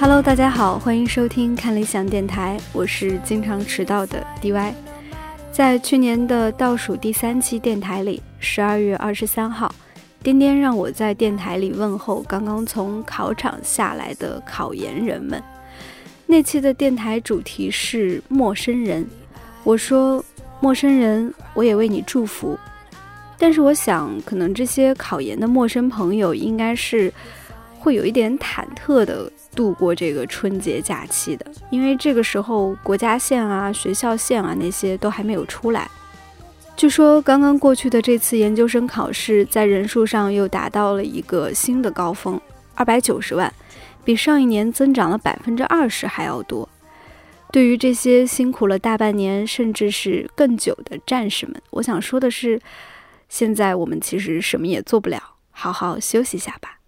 Hello，大家好，欢迎收听看理想电台，我是经常迟到的 DY。在去年的倒数第三期电台里，十二月二十三号，颠颠让我在电台里问候刚刚从考场下来的考研人们。那期的电台主题是陌生人，我说陌生人，我也为你祝福。但是我想，可能这些考研的陌生朋友应该是。会有一点忐忑的度过这个春节假期的，因为这个时候国家线啊、学校线啊那些都还没有出来。据说刚刚过去的这次研究生考试，在人数上又达到了一个新的高峰，二百九十万，比上一年增长了百分之二十还要多。对于这些辛苦了大半年甚至是更久的战士们，我想说的是，现在我们其实什么也做不了，好好休息一下吧。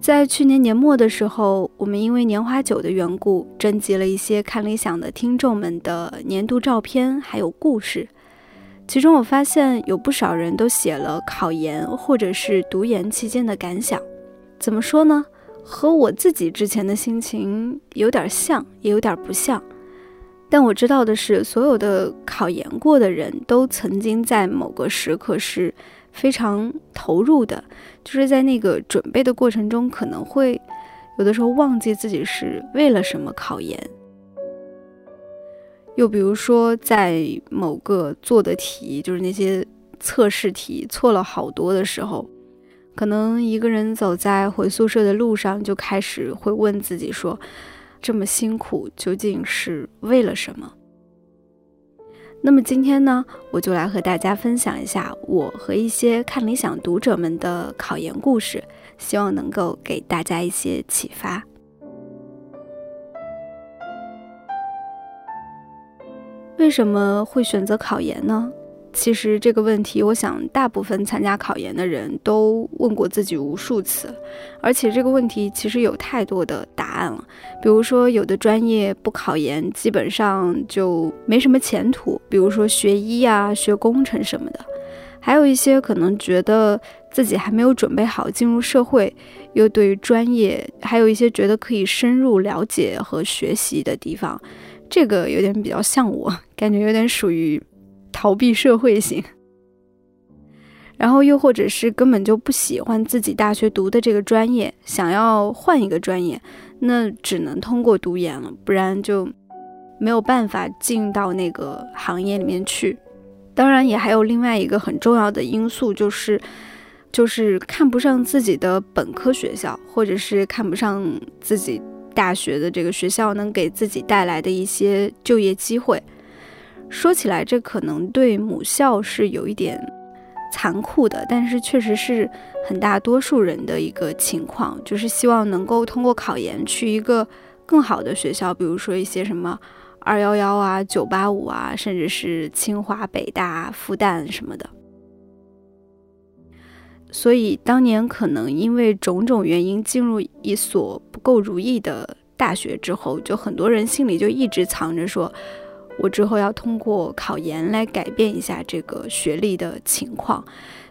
在去年年末的时候，我们因为年华酒的缘故，征集了一些看理想的听众们的年度照片，还有故事。其中我发现有不少人都写了考研或者是读研期间的感想。怎么说呢？和我自己之前的心情有点像，也有点不像。但我知道的是，所有的考研过的人都曾经在某个时刻是。非常投入的，就是在那个准备的过程中，可能会有的时候忘记自己是为了什么考研。又比如说，在某个做的题，就是那些测试题错了好多的时候，可能一个人走在回宿舍的路上，就开始会问自己说：这么辛苦究竟是为了什么？那么今天呢，我就来和大家分享一下我和一些看理想读者们的考研故事，希望能够给大家一些启发。为什么会选择考研呢？其实这个问题，我想大部分参加考研的人都问过自己无数次，而且这个问题其实有太多的答案了。比如说，有的专业不考研，基本上就没什么前途，比如说学医啊、学工程什么的；还有一些可能觉得自己还没有准备好进入社会，又对于专业还有一些觉得可以深入了解和学习的地方，这个有点比较像我，感觉有点属于。逃避社会型，然后又或者是根本就不喜欢自己大学读的这个专业，想要换一个专业，那只能通过读研了，不然就没有办法进到那个行业里面去。当然，也还有另外一个很重要的因素，就是就是看不上自己的本科学校，或者是看不上自己大学的这个学校能给自己带来的一些就业机会。说起来，这可能对母校是有一点残酷的，但是确实是很大多数人的一个情况，就是希望能够通过考研去一个更好的学校，比如说一些什么二幺幺啊、九八五啊，甚至是清华、北大、复旦什么的。所以当年可能因为种种原因进入一所不够如意的大学之后，就很多人心里就一直藏着说。我之后要通过考研来改变一下这个学历的情况，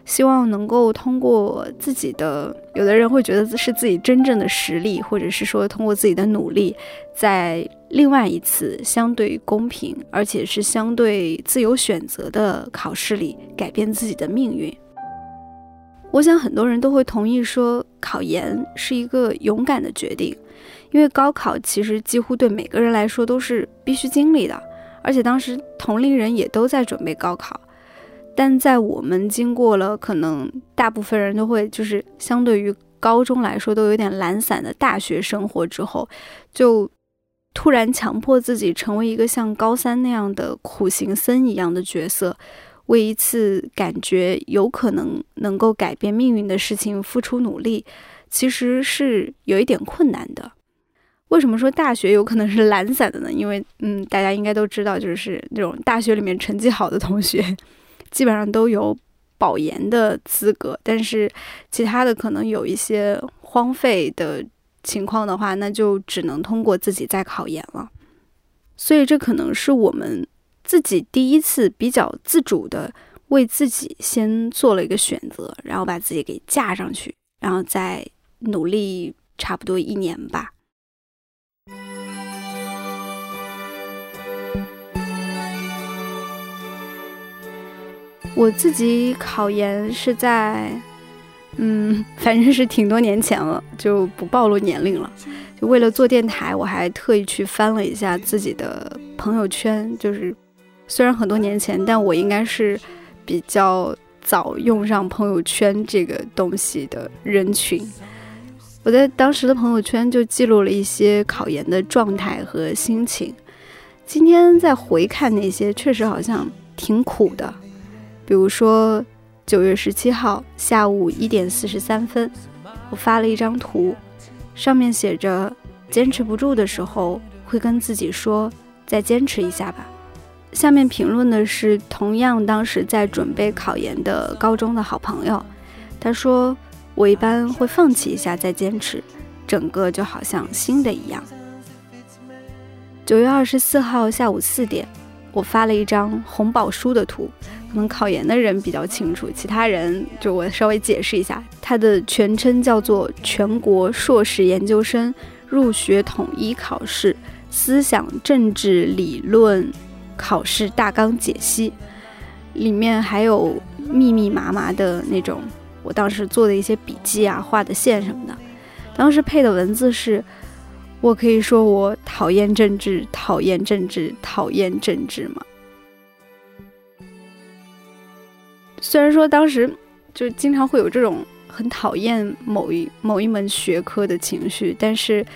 希望能够通过自己的，有的人会觉得是自己真正的实力，或者是说通过自己的努力，在另外一次相对公平而且是相对自由选择的考试里改变自己的命运。我想很多人都会同意说，考研是一个勇敢的决定，因为高考其实几乎对每个人来说都是必须经历的。而且当时同龄人也都在准备高考，但在我们经过了可能大部分人都会就是相对于高中来说都有点懒散的大学生活之后，就突然强迫自己成为一个像高三那样的苦行僧一样的角色，为一次感觉有可能能够改变命运的事情付出努力，其实是有一点困难的。为什么说大学有可能是懒散的呢？因为，嗯，大家应该都知道，就是那种大学里面成绩好的同学，基本上都有保研的资格。但是，其他的可能有一些荒废的情况的话，那就只能通过自己再考研了。所以，这可能是我们自己第一次比较自主的为自己先做了一个选择，然后把自己给架上去，然后再努力差不多一年吧。我自己考研是在，嗯，反正是挺多年前了，就不暴露年龄了。就为了做电台，我还特意去翻了一下自己的朋友圈。就是虽然很多年前，但我应该是比较早用上朋友圈这个东西的人群。我在当时的朋友圈就记录了一些考研的状态和心情。今天再回看那些，确实好像挺苦的。比如说，九月十七号下午一点四十三分，我发了一张图，上面写着：“坚持不住的时候，会跟自己说再坚持一下吧。”下面评论的是同样当时在准备考研的高中的好朋友，他说：“我一般会放弃一下再坚持，整个就好像新的一样。”九月二十四号下午四点，我发了一张红宝书的图。可能考研的人比较清楚，其他人就我稍微解释一下，它的全称叫做全国硕士研究生入学统一考试思想政治理论考试大纲解析，里面还有密密麻麻的那种我当时做的一些笔记啊、画的线什么的。当时配的文字是：我可以说我讨厌政治，讨厌政治，讨厌政治吗？虽然说当时就经常会有这种很讨厌某一某一门学科的情绪，但是，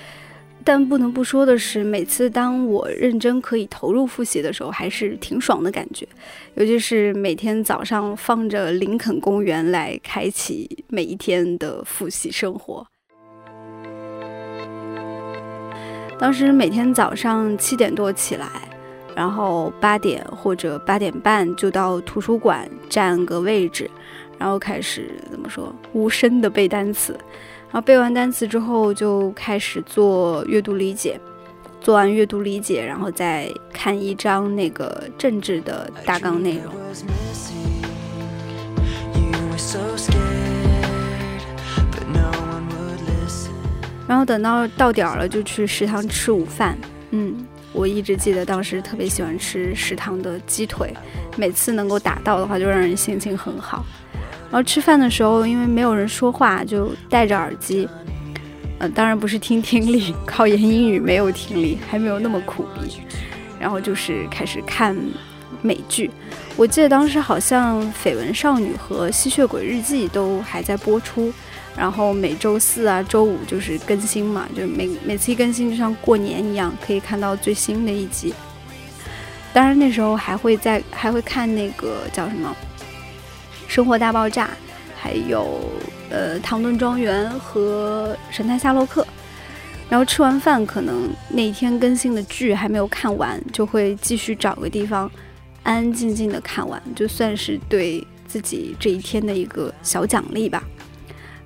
但不能不说的是，每次当我认真可以投入复习的时候，还是挺爽的感觉。尤其是每天早上放着林肯公园来开启每一天的复习生活。当时每天早上七点多起来。然后八点或者八点半就到图书馆占个位置，然后开始怎么说无声的背单词，然后背完单词之后就开始做阅读理解，做完阅读理解，然后再看一章那个政治的大纲内容，然后等到到点了就去食堂吃午饭，嗯。我一直记得当时特别喜欢吃食堂的鸡腿，每次能够打到的话，就让人心情很好。然后吃饭的时候，因为没有人说话，就戴着耳机。呃，当然不是听听力，考研英语没有听力，还没有那么苦逼。然后就是开始看美剧。我记得当时好像《绯闻少女》和《吸血鬼日记》都还在播出。然后每周四啊、周五就是更新嘛，就每每次一更新就像过年一样，可以看到最新的一集。当然那时候还会在还会看那个叫什么《生活大爆炸》，还有呃《唐顿庄园》和《神探夏洛克》。然后吃完饭，可能那天更新的剧还没有看完，就会继续找个地方安安静静的看完，就算是对自己这一天的一个小奖励吧。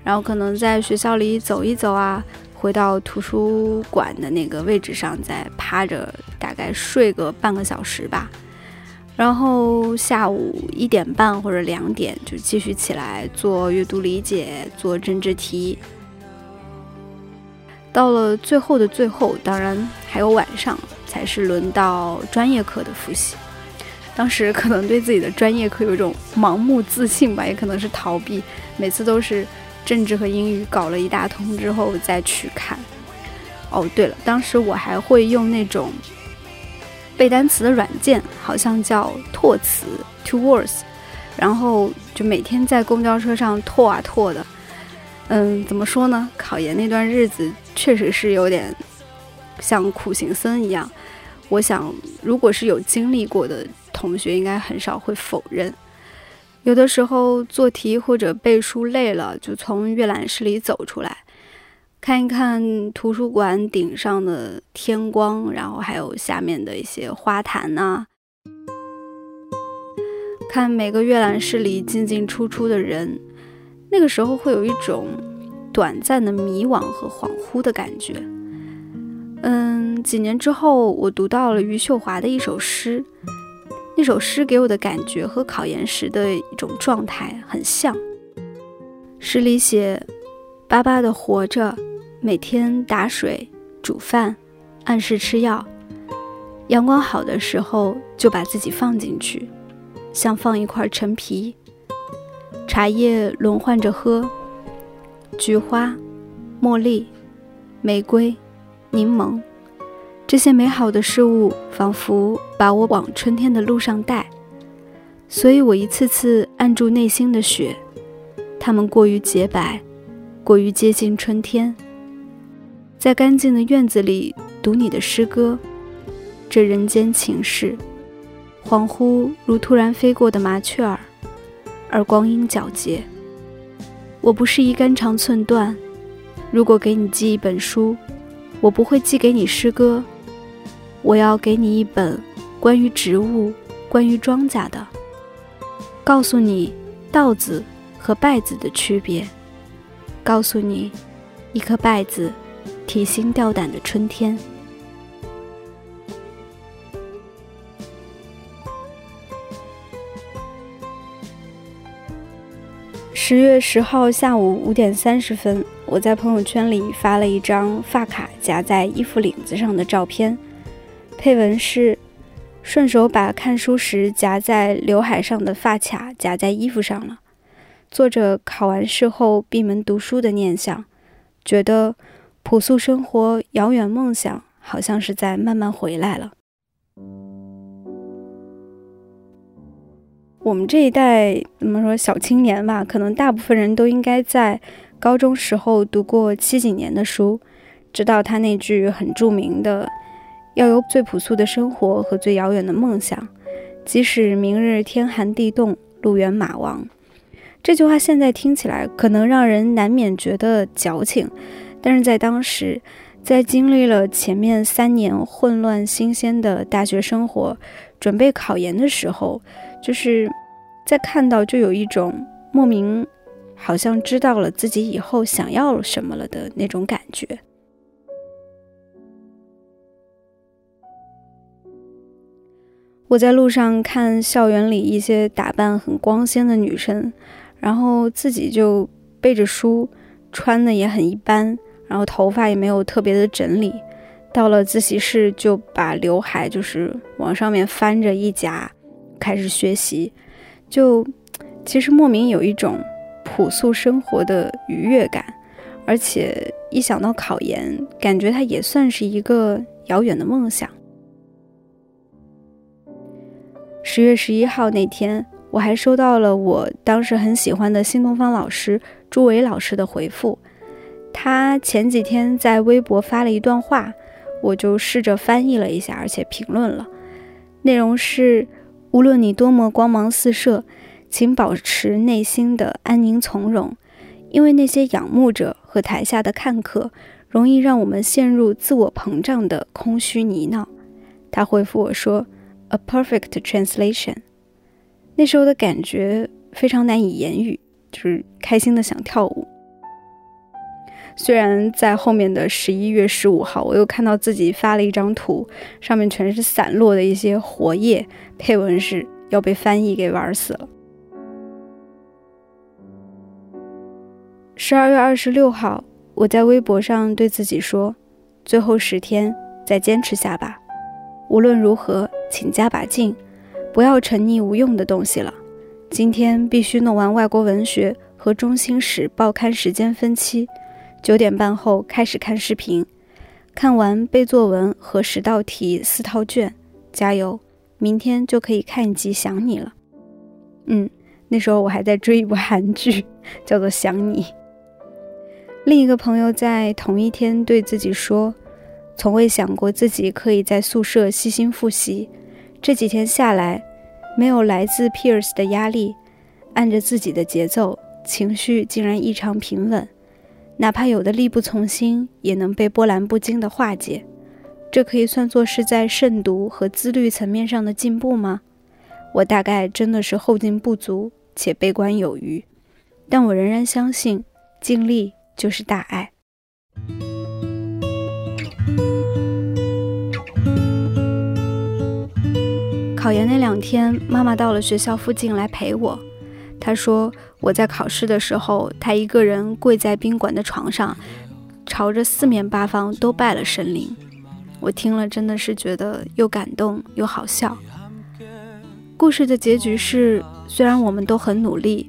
然后可能在学校里走一走啊，回到图书馆的那个位置上再趴着，大概睡个半个小时吧。然后下午一点半或者两点就继续起来做阅读理解、做政治题。到了最后的最后，当然还有晚上才是轮到专业课的复习。当时可能对自己的专业课有一种盲目自信吧，也可能是逃避，每次都是。政治和英语搞了一大通之后再去看。哦，对了，当时我还会用那种背单词的软件，好像叫拓词 （To Words），然后就每天在公交车上拓啊拓的。嗯，怎么说呢？考研那段日子确实是有点像苦行僧一样。我想，如果是有经历过的同学，应该很少会否认。有的时候做题或者背书累了，就从阅览室里走出来，看一看图书馆顶上的天光，然后还有下面的一些花坛呐，看每个阅览室里进进出出的人，那个时候会有一种短暂的迷惘和恍惚的感觉。嗯，几年之后，我读到了余秀华的一首诗。那首诗给我的感觉和考研时的一种状态很像。诗里写：“巴巴的活着，每天打水、煮饭，按时吃药。阳光好的时候，就把自己放进去，像放一块陈皮。茶叶轮换着喝，菊花、茉莉、玫瑰、柠檬，这些美好的事物仿佛把我往春天的路上带，所以我一次次按住内心的雪，它们过于洁白，过于接近春天。在干净的院子里读你的诗歌，这人间情事，恍惚如突然飞过的麻雀儿。而光阴皎洁，我不是一肝肠寸断。如果给你寄一本书，我不会寄给你诗歌，我要给你一本关于植物、关于庄稼的，告诉你稻子和稗子的区别，告诉你一颗稗子提心吊胆的春天。十月十号下午五点三十分，我在朋友圈里发了一张发卡夹在衣服领子上的照片，配文是：“顺手把看书时夹在刘海上的发卡夹在衣服上了。”作者考完试后闭门读书的念想，觉得朴素生活、遥远梦想好像是在慢慢回来了。我们这一代怎么说小青年吧，可能大部分人都应该在高中时候读过七几年的书，知道他那句很著名的“要有最朴素的生活和最遥远的梦想，即使明日天寒地冻，路远马亡”。这句话现在听起来可能让人难免觉得矫情，但是在当时，在经历了前面三年混乱新鲜的大学生活，准备考研的时候。就是在看到，就有一种莫名，好像知道了自己以后想要什么了的那种感觉。我在路上看校园里一些打扮很光鲜的女生，然后自己就背着书，穿的也很一般，然后头发也没有特别的整理，到了自习室就把刘海就是往上面翻着一夹。开始学习，就其实莫名有一种朴素生活的愉悦感，而且一想到考研，感觉它也算是一个遥远的梦想。十月十一号那天，我还收到了我当时很喜欢的新东方老师朱伟老师的回复，他前几天在微博发了一段话，我就试着翻译了一下，而且评论了，内容是。无论你多么光芒四射，请保持内心的安宁从容，因为那些仰慕者和台下的看客，容易让我们陷入自我膨胀的空虚泥淖。他回复我说：“A perfect translation。”那时候的感觉非常难以言语，就是开心的想跳舞。虽然在后面的十一月十五号，我又看到自己发了一张图，上面全是散落的一些活页，配文是要被翻译给玩死了。十二月二十六号，我在微博上对自己说：“最后十天，再坚持下吧。无论如何，请加把劲，不要沉溺无用的东西了。今天必须弄完外国文学和中心史报刊时间分期。”九点半后开始看视频，看完背作文和十道题四套卷，加油！明天就可以看一集《想你》了。嗯，那时候我还在追一部韩剧，叫做《想你》。另一个朋友在同一天对自己说：“从未想过自己可以在宿舍细心复习，这几天下来，没有来自 peers 的压力，按着自己的节奏，情绪竟然异常平稳。”哪怕有的力不从心，也能被波澜不惊的化解。这可以算作是在慎独和自律层面上的进步吗？我大概真的是后劲不足且悲观有余，但我仍然相信，尽力就是大爱。考研那两天，妈妈到了学校附近来陪我。她说我在考试的时候，她一个人跪在宾馆的床上，朝着四面八方都拜了神灵。我听了真的是觉得又感动又好笑。故事的结局是，虽然我们都很努力，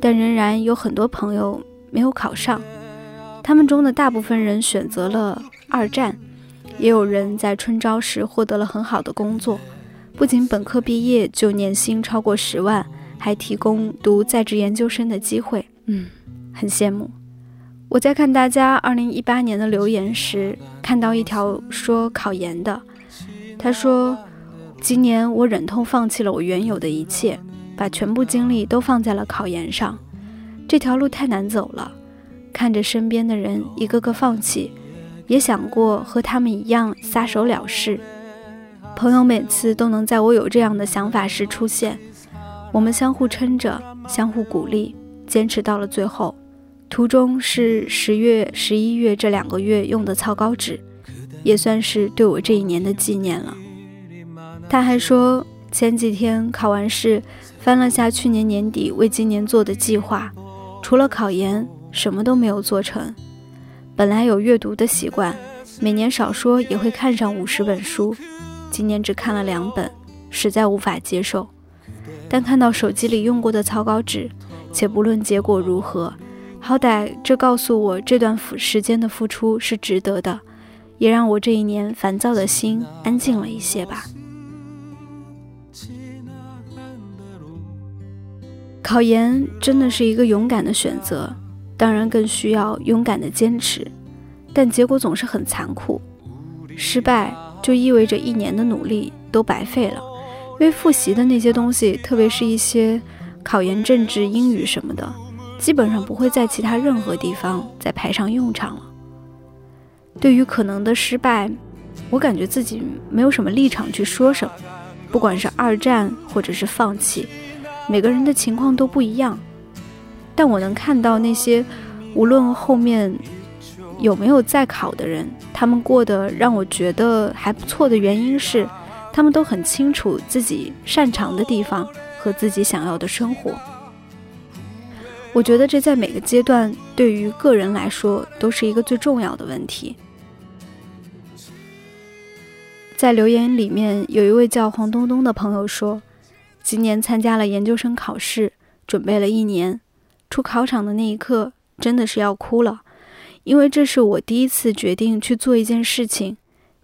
但仍然有很多朋友没有考上。他们中的大部分人选择了二战，也有人在春招时获得了很好的工作，不仅本科毕业就年薪超过十万，还提供读在职研究生的机会。嗯，很羡慕。我在看大家二零一八年的留言时，看到一条说考研的，他说。今年我忍痛放弃了我原有的一切，把全部精力都放在了考研上。这条路太难走了，看着身边的人一个个放弃，也想过和他们一样撒手了事。朋友每次都能在我有这样的想法时出现，我们相互撑着，相互鼓励，坚持到了最后。途中是十月、十一月这两个月用的草稿纸，也算是对我这一年的纪念了。他还说，前几天考完试，翻了下去年年底为今年做的计划，除了考研，什么都没有做成。本来有阅读的习惯，每年少说也会看上五十本书，今年只看了两本，实在无法接受。但看到手机里用过的草稿纸，且不论结果如何，好歹这告诉我这段时间的付出是值得的，也让我这一年烦躁的心安静了一些吧。考研真的是一个勇敢的选择，当然更需要勇敢的坚持，但结果总是很残酷，失败就意味着一年的努力都白费了。因为复习的那些东西，特别是一些考研政治、英语什么的，基本上不会在其他任何地方再派上用场了。对于可能的失败，我感觉自己没有什么立场去说什么，不管是二战或者是放弃。每个人的情况都不一样，但我能看到那些无论后面有没有在考的人，他们过得让我觉得还不错的原因是，他们都很清楚自己擅长的地方和自己想要的生活。我觉得这在每个阶段对于个人来说都是一个最重要的问题。在留言里面有一位叫黄东东的朋友说。今年参加了研究生考试，准备了一年，出考场的那一刻真的是要哭了，因为这是我第一次决定去做一件事情，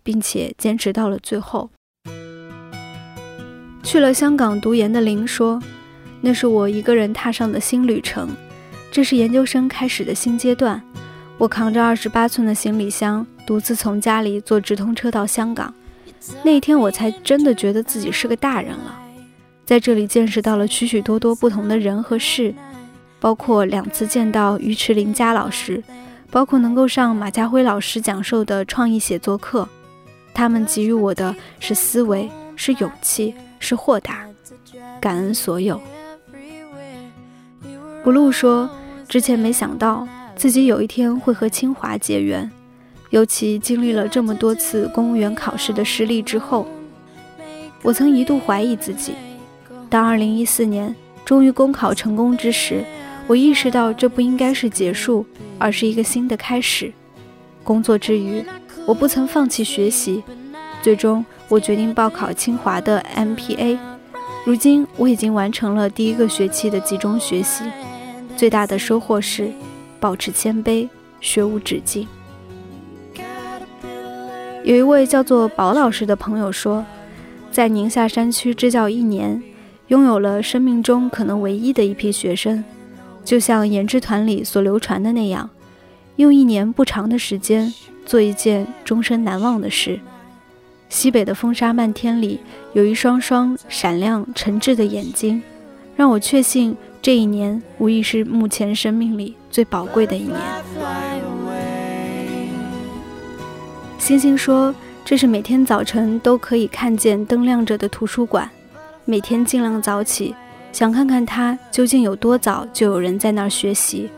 并且坚持到了最后。去了香港读研的林说：“那是我一个人踏上的新旅程，这是研究生开始的新阶段。我扛着二十八寸的行李箱，独自从家里坐直通车到香港，那天我才真的觉得自己是个大人了。”在这里见识到了许许多多不同的人和事，包括两次见到于池林佳老师，包括能够上马家辉老师讲授的创意写作课，他们给予我的是思维，是勇气，是豁达，感恩所有。不露说，之前没想到自己有一天会和清华结缘，尤其经历了这么多次公务员考试的失利之后，我曾一度怀疑自己。当二零一四年终于公考成功之时，我意识到这不应该是结束，而是一个新的开始。工作之余，我不曾放弃学习，最终我决定报考清华的 MPA。如今我已经完成了第一个学期的集中学习，最大的收获是保持谦卑，学无止境。有一位叫做宝老师的朋友说，在宁夏山区支教一年。拥有了生命中可能唯一的一批学生，就像研制团里所流传的那样，用一年不长的时间做一件终身难忘的事。西北的风沙漫天里，有一双双闪亮诚挚的眼睛，让我确信这一年无疑是目前生命里最宝贵的一年。星星说：“这是每天早晨都可以看见灯亮着的图书馆。”每天尽量早起，想看看他究竟有多早就有人在那儿学习。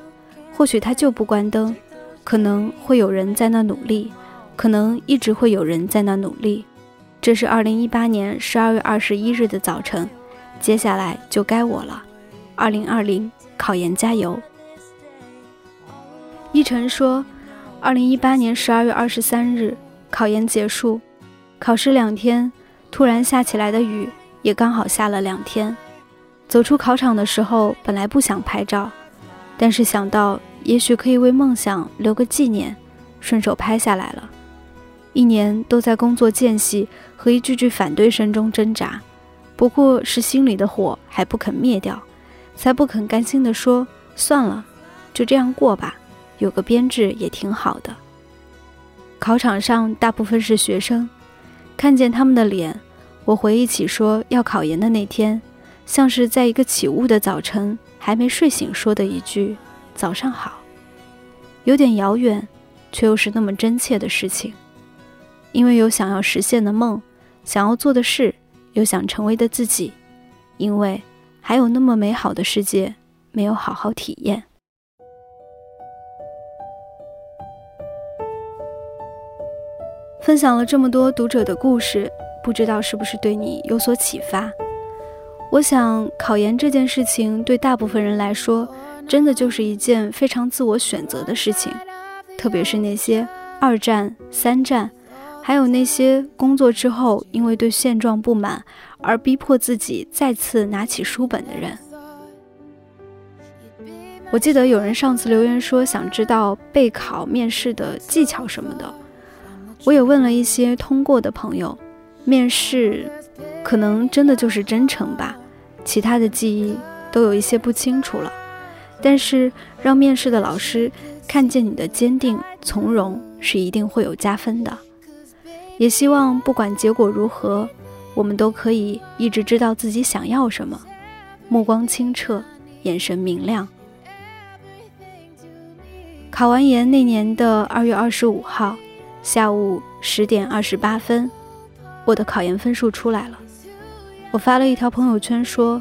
或许他就不关灯，可能会有人在那努力，可能一直会有人在那努力。这是二零一八年十二月二十一日的早晨，接下来就该我了。二零二零考研加油。一晨说，二零一八年十二月二十三日考研结束，考试两天，突然下起来的雨也刚好下了两天。走出考场的时候，本来不想拍照，但是想到也许可以为梦想留个纪念，顺手拍下来了。一年都在工作间隙和一句句反对声中挣扎，不过是心里的火还不肯灭掉，才不肯甘心地说：“算了，就这样过吧，有个编制也挺好的。”考场上大部分是学生，看见他们的脸，我回忆起说要考研的那天。像是在一个起雾的早晨，还没睡醒说的一句“早上好”，有点遥远，却又是那么真切的事情。因为有想要实现的梦，想要做的事，有想成为的自己，因为还有那么美好的世界没有好好体验。分享了这么多读者的故事，不知道是不是对你有所启发？我想，考研这件事情对大部分人来说，真的就是一件非常自我选择的事情。特别是那些二战、三战，还有那些工作之后因为对现状不满而逼迫自己再次拿起书本的人。我记得有人上次留言说想知道备考面试的技巧什么的，我也问了一些通过的朋友，面试可能真的就是真诚吧。其他的记忆都有一些不清楚了，但是让面试的老师看见你的坚定从容是一定会有加分的。也希望不管结果如何，我们都可以一直知道自己想要什么，目光清澈，眼神明亮。考完研那年的二月二十五号下午十点二十八分，我的考研分数出来了。我发了一条朋友圈说：“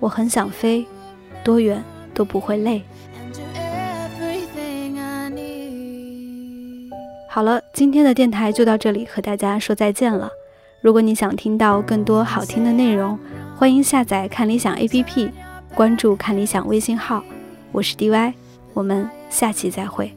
我很想飞，多远都不会累。”好了，今天的电台就到这里，和大家说再见了。如果你想听到更多好听的内容，欢迎下载看理想 APP，关注看理想微信号。我是 DY，我们下期再会。